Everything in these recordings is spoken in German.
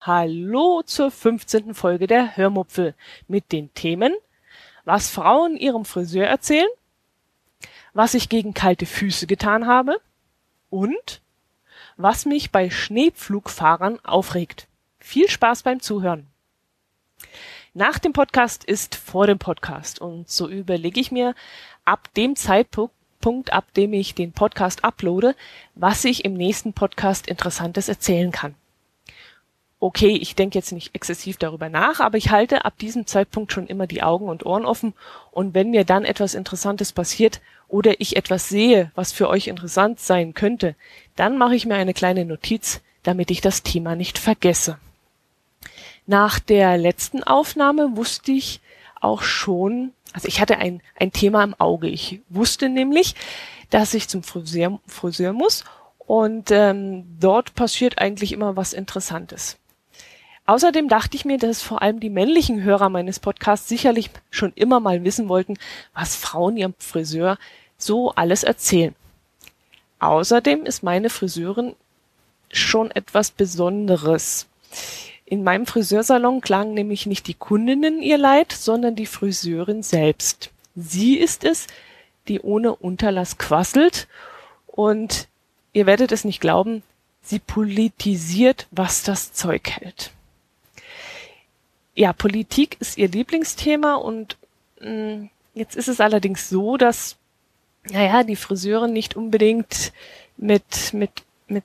Hallo zur 15. Folge der Hörmupfel mit den Themen, was Frauen ihrem Friseur erzählen, was ich gegen kalte Füße getan habe und was mich bei Schneepflugfahrern aufregt. Viel Spaß beim Zuhören. Nach dem Podcast ist vor dem Podcast. Und so überlege ich mir ab dem Zeitpunkt, ab dem ich den Podcast uploade, was ich im nächsten Podcast Interessantes erzählen kann. Okay, ich denke jetzt nicht exzessiv darüber nach, aber ich halte ab diesem Zeitpunkt schon immer die Augen und Ohren offen. Und wenn mir dann etwas Interessantes passiert oder ich etwas sehe, was für euch interessant sein könnte, dann mache ich mir eine kleine Notiz, damit ich das Thema nicht vergesse. Nach der letzten Aufnahme wusste ich auch schon, also ich hatte ein, ein Thema im Auge. Ich wusste nämlich, dass ich zum Friseur, Friseur muss und ähm, dort passiert eigentlich immer was Interessantes. Außerdem dachte ich mir, dass vor allem die männlichen Hörer meines Podcasts sicherlich schon immer mal wissen wollten, was Frauen ihrem Friseur so alles erzählen. Außerdem ist meine Friseurin schon etwas Besonderes. In meinem Friseursalon klagen nämlich nicht die Kundinnen ihr Leid, sondern die Friseurin selbst. Sie ist es, die ohne Unterlass quasselt und ihr werdet es nicht glauben, sie politisiert, was das Zeug hält ja, Politik ist ihr Lieblingsthema und mh, mm, jetzt ist es allerdings so, dass, naja, die Friseurin nicht unbedingt mit, mit, mit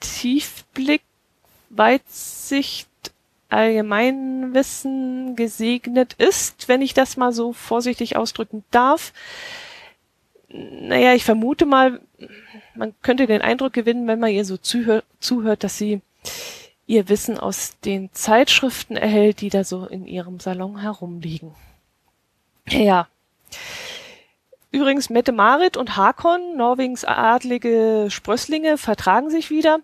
Tiefblick, Weitsicht, Allgemeinwissen gesegnet ist, wenn ich das mal so vorsichtig ausdrücken darf. Naja, ich vermute mal, man könnte den Eindruck gewinnen, wenn man ihr so zuhört, zuhört dass sie ihr Wissen aus den Zeitschriften erhält, die da so in ihrem Salon herumliegen. Ja. Übrigens, Mette-Marit und Hakon, Norwegens adlige Sprösslinge, vertragen sich wieder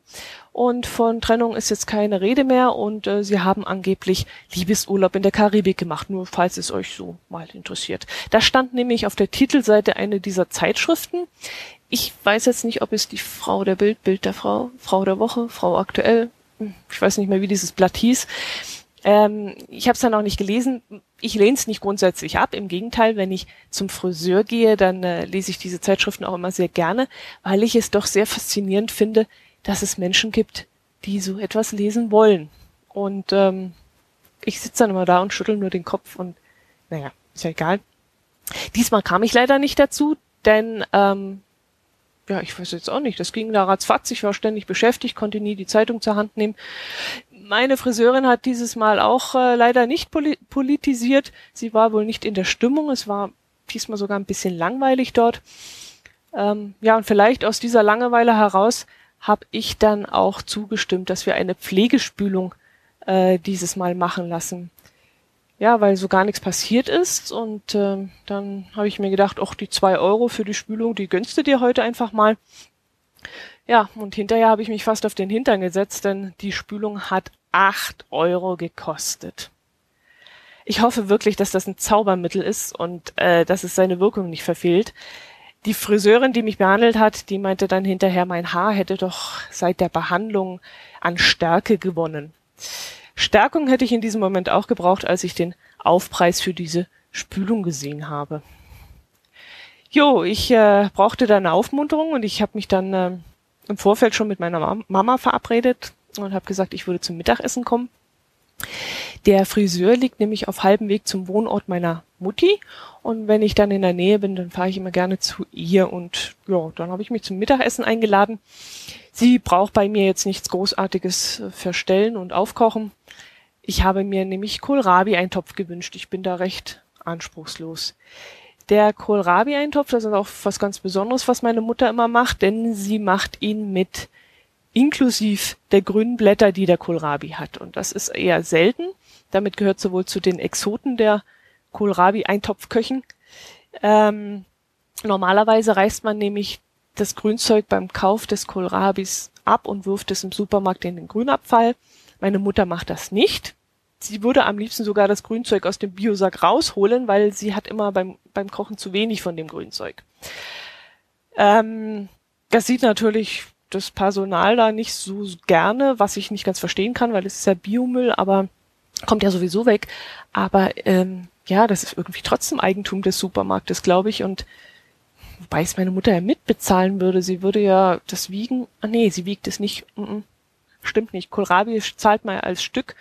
und von Trennung ist jetzt keine Rede mehr und äh, sie haben angeblich Liebesurlaub in der Karibik gemacht, nur falls es euch so mal interessiert. Da stand nämlich auf der Titelseite eine dieser Zeitschriften. Ich weiß jetzt nicht, ob es die Frau der Bild, Bild der Frau, Frau der Woche, Frau aktuell, ich weiß nicht mehr, wie dieses Blatt hieß. Ähm, ich habe es dann auch nicht gelesen. Ich lehne es nicht grundsätzlich ab. Im Gegenteil, wenn ich zum Friseur gehe, dann äh, lese ich diese Zeitschriften auch immer sehr gerne, weil ich es doch sehr faszinierend finde, dass es Menschen gibt, die so etwas lesen wollen. Und ähm, ich sitze dann immer da und schüttel nur den Kopf und naja, ist ja egal. Diesmal kam ich leider nicht dazu, denn ähm, ja, ich weiß jetzt auch nicht, das ging da ratzfatz, ich war ständig beschäftigt, konnte nie die Zeitung zur Hand nehmen. Meine Friseurin hat dieses Mal auch äh, leider nicht poli politisiert. Sie war wohl nicht in der Stimmung. Es war diesmal sogar ein bisschen langweilig dort. Ähm, ja, und vielleicht aus dieser Langeweile heraus habe ich dann auch zugestimmt, dass wir eine Pflegespülung äh, dieses Mal machen lassen ja, weil so gar nichts passiert ist. Und äh, dann habe ich mir gedacht, ach, die zwei Euro für die Spülung, die gönnst du dir heute einfach mal. Ja, und hinterher habe ich mich fast auf den Hintern gesetzt, denn die Spülung hat acht Euro gekostet. Ich hoffe wirklich, dass das ein Zaubermittel ist und äh, dass es seine Wirkung nicht verfehlt. Die Friseurin, die mich behandelt hat, die meinte dann hinterher, mein Haar hätte doch seit der Behandlung an Stärke gewonnen. Stärkung hätte ich in diesem Moment auch gebraucht, als ich den Aufpreis für diese Spülung gesehen habe. Jo, ich äh, brauchte da eine Aufmunterung und ich habe mich dann äh, im Vorfeld schon mit meiner Mama verabredet und habe gesagt, ich würde zum Mittagessen kommen. Der Friseur liegt nämlich auf halbem Weg zum Wohnort meiner Mutti und wenn ich dann in der Nähe bin, dann fahre ich immer gerne zu ihr und ja, dann habe ich mich zum Mittagessen eingeladen. Sie braucht bei mir jetzt nichts Großartiges äh, verstellen und aufkochen. Ich habe mir nämlich Kohlrabi-Eintopf gewünscht. Ich bin da recht anspruchslos. Der Kohlrabi-Eintopf, das ist auch was ganz Besonderes, was meine Mutter immer macht, denn sie macht ihn mit inklusiv der grünen Blätter, die der Kohlrabi hat. Und das ist eher selten. Damit gehört sowohl zu den Exoten der Kohlrabi-Eintopfköchen. Ähm, normalerweise reißt man nämlich das Grünzeug beim Kauf des Kohlrabis ab und wirft es im Supermarkt in den Grünabfall. Meine Mutter macht das nicht. sie würde am liebsten sogar das Grünzeug aus dem Biosack rausholen, weil sie hat immer beim, beim Kochen zu wenig von dem Grünzeug. Ähm, das sieht natürlich das Personal da nicht so gerne, was ich nicht ganz verstehen kann, weil es ist ja Biomüll, aber kommt ja sowieso weg. Aber ähm, ja, das ist irgendwie trotzdem Eigentum des Supermarktes, glaube ich. Und wobei es meine Mutter ja mitbezahlen würde, sie würde ja das wiegen. Ah nee, sie wiegt es nicht. Mm -mm, stimmt nicht. Kohlrabi zahlt man ja als Stück.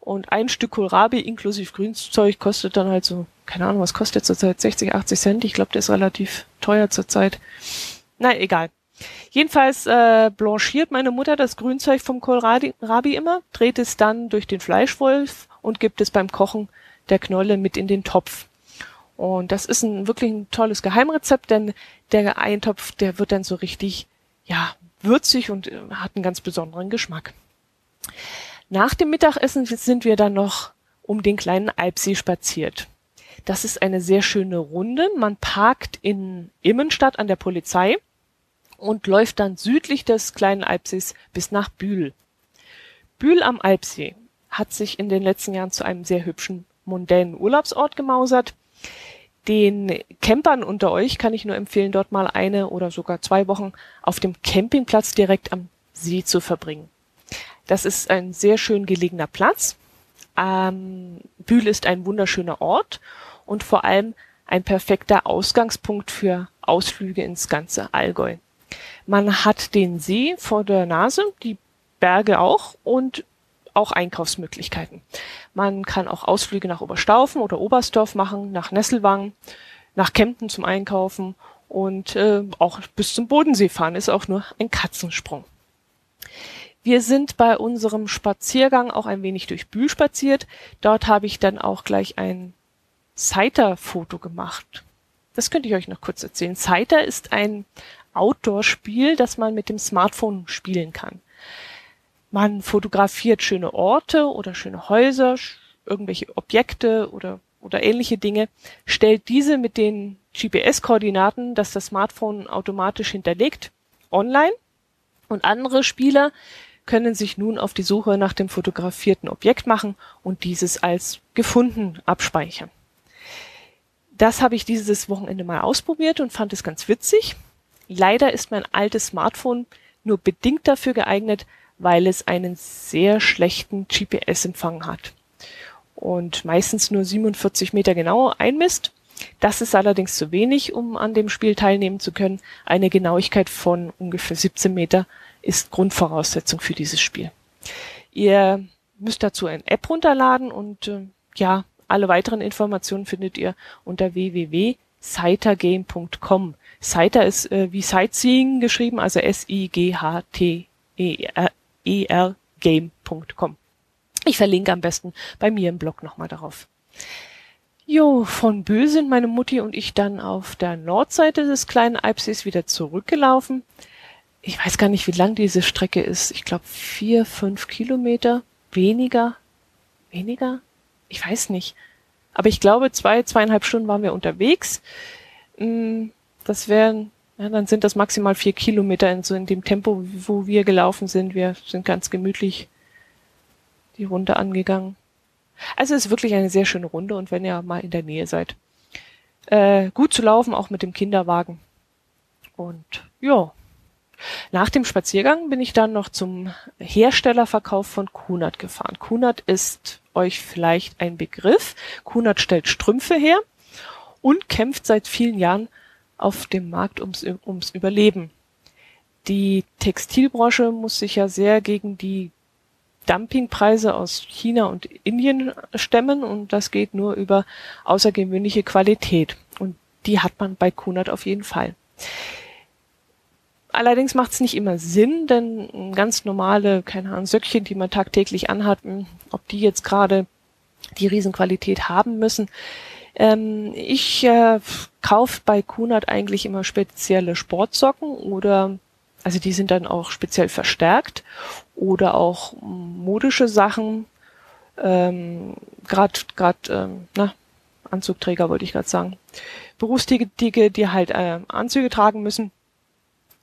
Und ein Stück Kohlrabi inklusive Grünzeug kostet dann halt so, keine Ahnung, was kostet zurzeit? 60, 80 Cent. Ich glaube, der ist relativ teuer zurzeit. Na, egal. Jedenfalls äh, blanchiert meine Mutter das Grünzeug vom Kohlrabi immer, dreht es dann durch den Fleischwolf und gibt es beim Kochen der Knolle mit in den Topf. Und das ist ein wirklich ein tolles Geheimrezept, denn der Eintopf, der wird dann so richtig, ja, würzig und äh, hat einen ganz besonderen Geschmack. Nach dem Mittagessen sind wir dann noch um den kleinen Alpsee spaziert. Das ist eine sehr schöne Runde. Man parkt in Immenstadt an der Polizei und läuft dann südlich des kleinen Alpsees bis nach Bühl. Bühl am Alpsee hat sich in den letzten Jahren zu einem sehr hübschen, mondänen Urlaubsort gemausert. Den Campern unter euch kann ich nur empfehlen, dort mal eine oder sogar zwei Wochen auf dem Campingplatz direkt am See zu verbringen. Das ist ein sehr schön gelegener Platz. Ähm, Bühl ist ein wunderschöner Ort und vor allem ein perfekter Ausgangspunkt für Ausflüge ins ganze Allgäu. Man hat den See vor der Nase, die Berge auch und auch Einkaufsmöglichkeiten. Man kann auch Ausflüge nach Oberstaufen oder Oberstdorf machen, nach Nesselwang, nach Kempten zum Einkaufen und äh, auch bis zum Bodensee fahren ist auch nur ein Katzensprung. Wir sind bei unserem Spaziergang auch ein wenig durch Bühl spaziert. Dort habe ich dann auch gleich ein Scyther-Foto gemacht. Das könnte ich euch noch kurz erzählen. Scyther ist ein Outdoor-Spiel, das man mit dem Smartphone spielen kann. Man fotografiert schöne Orte oder schöne Häuser, irgendwelche Objekte oder, oder ähnliche Dinge, stellt diese mit den GPS-Koordinaten, das das Smartphone automatisch hinterlegt, online und andere Spieler können sich nun auf die Suche nach dem fotografierten Objekt machen und dieses als gefunden abspeichern. Das habe ich dieses Wochenende mal ausprobiert und fand es ganz witzig. Leider ist mein altes Smartphone nur bedingt dafür geeignet, weil es einen sehr schlechten GPS-Empfang hat und meistens nur 47 Meter genau einmisst. Das ist allerdings zu wenig, um an dem Spiel teilnehmen zu können. Eine Genauigkeit von ungefähr 17 Meter ist Grundvoraussetzung für dieses Spiel. Ihr müsst dazu ein App runterladen und äh, ja, alle weiteren Informationen findet ihr unter www.scythergame.com. Scyther ist äh, wie Sightseeing geschrieben, also S-I-G-H-T-E-R ergame.com. Ich verlinke am besten bei mir im Blog nochmal darauf. Jo, von Bö sind meine Mutti und ich dann auf der Nordseite des kleinen Alpsees wieder zurückgelaufen. Ich weiß gar nicht, wie lang diese Strecke ist. Ich glaube vier, fünf Kilometer. Weniger? Weniger? Ich weiß nicht. Aber ich glaube, zwei, zweieinhalb Stunden waren wir unterwegs. Mm, das wären ja, dann sind das maximal vier Kilometer in so in dem Tempo, wo wir gelaufen sind. Wir sind ganz gemütlich die Runde angegangen. Also es ist wirklich eine sehr schöne Runde und wenn ihr mal in der Nähe seid, äh, gut zu laufen, auch mit dem Kinderwagen. Und ja, nach dem Spaziergang bin ich dann noch zum Herstellerverkauf von Kunert gefahren. Kunert ist euch vielleicht ein Begriff. Kunert stellt Strümpfe her und kämpft seit vielen Jahren auf dem Markt ums, ums Überleben. Die Textilbranche muss sich ja sehr gegen die Dumpingpreise aus China und Indien stemmen und das geht nur über außergewöhnliche Qualität. Und die hat man bei Kunert auf jeden Fall. Allerdings macht es nicht immer Sinn, denn ganz normale, keine Ahnung, Söckchen, die man tagtäglich anhat, ob die jetzt gerade die Riesenqualität haben müssen, ähm, ich äh, kaufe bei Kunert eigentlich immer spezielle Sportsocken oder also die sind dann auch speziell verstärkt oder auch modische Sachen. Ähm, gerade gerade ähm, na Anzugträger wollte ich gerade sagen. Berufstätige, die halt äh, Anzüge tragen müssen.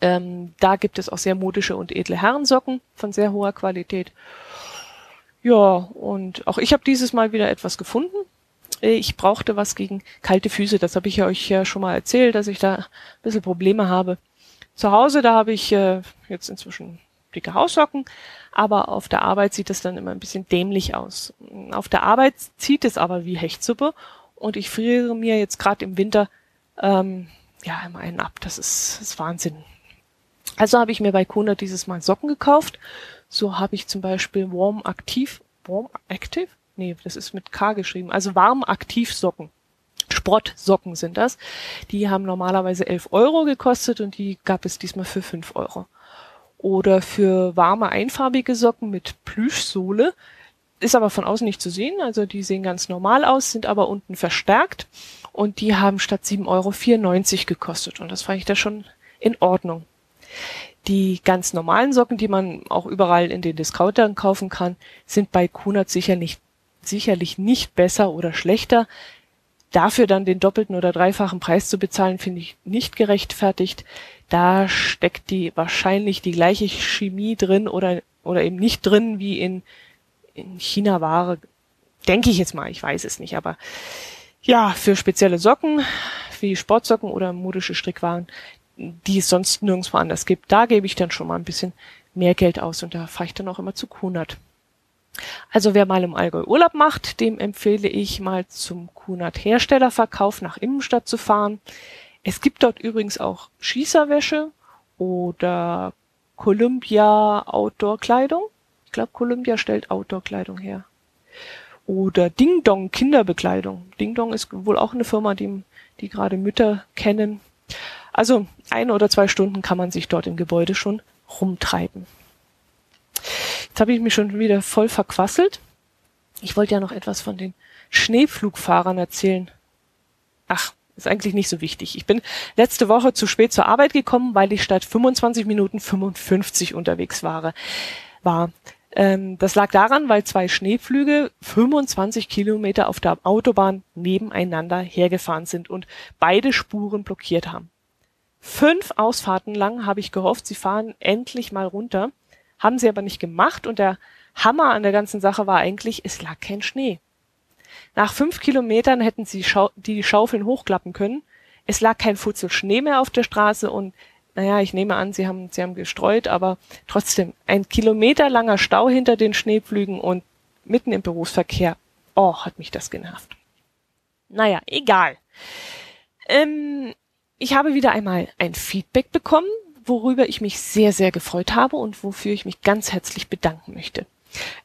Ähm, da gibt es auch sehr modische und edle Herrensocken von sehr hoher Qualität. Ja, und auch ich habe dieses Mal wieder etwas gefunden. Ich brauchte was gegen kalte Füße. Das habe ich euch ja schon mal erzählt, dass ich da ein bisschen Probleme habe. Zu Hause, da habe ich äh, jetzt inzwischen dicke Haussocken, aber auf der Arbeit sieht es dann immer ein bisschen dämlich aus. Auf der Arbeit zieht es aber wie Hechtsuppe und ich friere mir jetzt gerade im Winter ähm, ja immer einen ab. Das ist, das ist Wahnsinn. Also habe ich mir bei Kuna dieses Mal Socken gekauft. So habe ich zum Beispiel Warm Aktiv, Warm Active? Nee, das ist mit K geschrieben. Also Warm Aktiv Socken. Sportsocken sind das. Die haben normalerweise 11 Euro gekostet und die gab es diesmal für 5 Euro. Oder für warme einfarbige Socken mit Plüschsohle. Ist aber von außen nicht zu sehen, also die sehen ganz normal aus, sind aber unten verstärkt und die haben statt 7,94 Euro gekostet und das fand ich da schon in Ordnung. Die ganz normalen Socken, die man auch überall in den Discountern kaufen kann, sind bei Kunert sicherlich, sicherlich nicht besser oder schlechter. Dafür dann den doppelten oder dreifachen Preis zu bezahlen, finde ich nicht gerechtfertigt. Da steckt die wahrscheinlich die gleiche Chemie drin oder, oder eben nicht drin wie in, in China-Ware. Denke ich jetzt mal, ich weiß es nicht, aber ja, für spezielle Socken, wie Sportsocken oder modische Strickwaren, die es sonst nirgendwo anders gibt, da gebe ich dann schon mal ein bisschen mehr Geld aus und da fahre ich dann auch immer zu Kunert. Also wer mal im Allgäu Urlaub macht, dem empfehle ich mal zum Kunert Herstellerverkauf nach Immenstadt zu fahren. Es gibt dort übrigens auch Schießerwäsche oder Columbia Outdoor Kleidung. Ich glaube, Columbia stellt Outdoor Kleidung her. Oder Ding Dong Kinderbekleidung. Ding Dong ist wohl auch eine Firma, die, die gerade Mütter kennen. Also ein oder zwei Stunden kann man sich dort im Gebäude schon rumtreiben. Jetzt habe ich mich schon wieder voll verquasselt. Ich wollte ja noch etwas von den Schneepflugfahrern erzählen. Ach, ist eigentlich nicht so wichtig. Ich bin letzte Woche zu spät zur Arbeit gekommen, weil ich statt 25 Minuten 55 unterwegs war. war. Ähm, das lag daran, weil zwei Schneepflüge 25 Kilometer auf der Autobahn nebeneinander hergefahren sind und beide Spuren blockiert haben. Fünf Ausfahrten lang habe ich gehofft, sie fahren endlich mal runter, haben sie aber nicht gemacht und der Hammer an der ganzen Sache war eigentlich, es lag kein Schnee. Nach fünf Kilometern hätten sie Schau die Schaufeln hochklappen können. Es lag kein Futzel Schnee mehr auf der Straße und naja, ich nehme an, sie haben, sie haben gestreut, aber trotzdem ein kilometerlanger Stau hinter den Schneepflügen und mitten im Berufsverkehr. Oh, hat mich das genervt. Naja, egal. Ähm, ich habe wieder einmal ein Feedback bekommen, worüber ich mich sehr, sehr gefreut habe und wofür ich mich ganz herzlich bedanken möchte.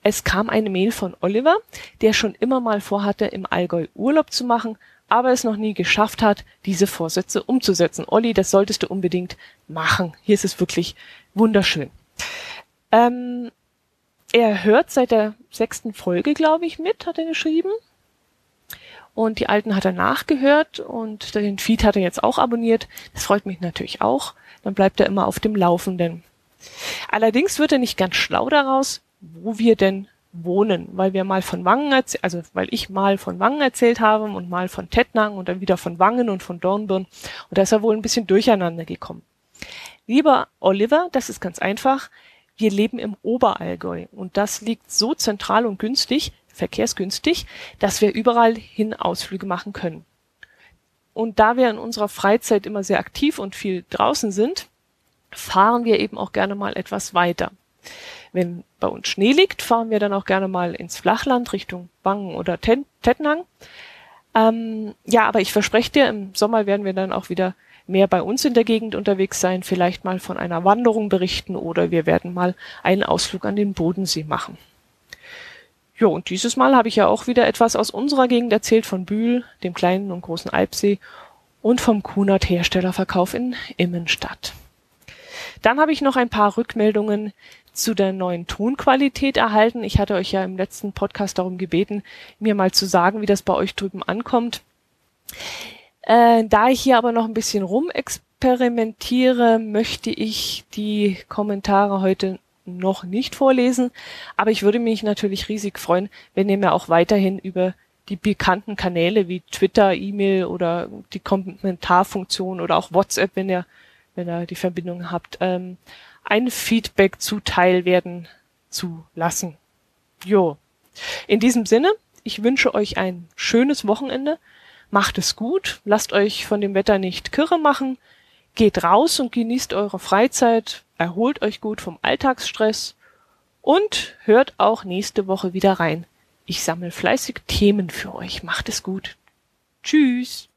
Es kam eine Mail von Oliver, der schon immer mal vorhatte, im Allgäu Urlaub zu machen, aber es noch nie geschafft hat, diese Vorsätze umzusetzen. Olli, das solltest du unbedingt machen. Hier ist es wirklich wunderschön. Ähm, er hört seit der sechsten Folge, glaube ich, mit, hat er geschrieben. Und die alten hat er nachgehört und den Feed hat er jetzt auch abonniert. Das freut mich natürlich auch. Dann bleibt er immer auf dem Laufenden. Allerdings wird er nicht ganz schlau daraus, wo wir denn wohnen, weil wir mal von Wangen erzählt, also weil ich mal von Wangen erzählt habe und mal von Tettnang und dann wieder von Wangen und von Dornbirn und da ist er wohl ein bisschen durcheinander gekommen. Lieber Oliver, das ist ganz einfach. Wir leben im Oberallgäu und das liegt so zentral und günstig, verkehrsgünstig, dass wir überall hin Ausflüge machen können. Und da wir in unserer Freizeit immer sehr aktiv und viel draußen sind, fahren wir eben auch gerne mal etwas weiter. Wenn bei uns Schnee liegt, fahren wir dann auch gerne mal ins Flachland Richtung Wangen oder Tettnang. Ähm, ja, aber ich verspreche dir, im Sommer werden wir dann auch wieder mehr bei uns in der Gegend unterwegs sein, vielleicht mal von einer Wanderung berichten oder wir werden mal einen Ausflug an den Bodensee machen. Jo, und dieses Mal habe ich ja auch wieder etwas aus unserer Gegend erzählt von Bühl, dem kleinen und großen Alpsee und vom Kunert Herstellerverkauf in Immenstadt. Dann habe ich noch ein paar Rückmeldungen zu der neuen Tonqualität erhalten. Ich hatte euch ja im letzten Podcast darum gebeten, mir mal zu sagen, wie das bei euch drüben ankommt. Äh, da ich hier aber noch ein bisschen rumexperimentiere, möchte ich die Kommentare heute noch nicht vorlesen. Aber ich würde mich natürlich riesig freuen, wenn ihr mir auch weiterhin über die bekannten Kanäle wie Twitter, E-Mail oder die Kommentarfunktion oder auch WhatsApp, wenn ihr, wenn ihr die Verbindung habt, ähm, ein Feedback zuteil werden zu lassen. Jo, In diesem Sinne, ich wünsche euch ein schönes Wochenende. Macht es gut, lasst euch von dem Wetter nicht kirre machen, Geht raus und genießt eure Freizeit, erholt euch gut vom Alltagsstress und hört auch nächste Woche wieder rein. Ich sammle fleißig Themen für euch. Macht es gut. Tschüss.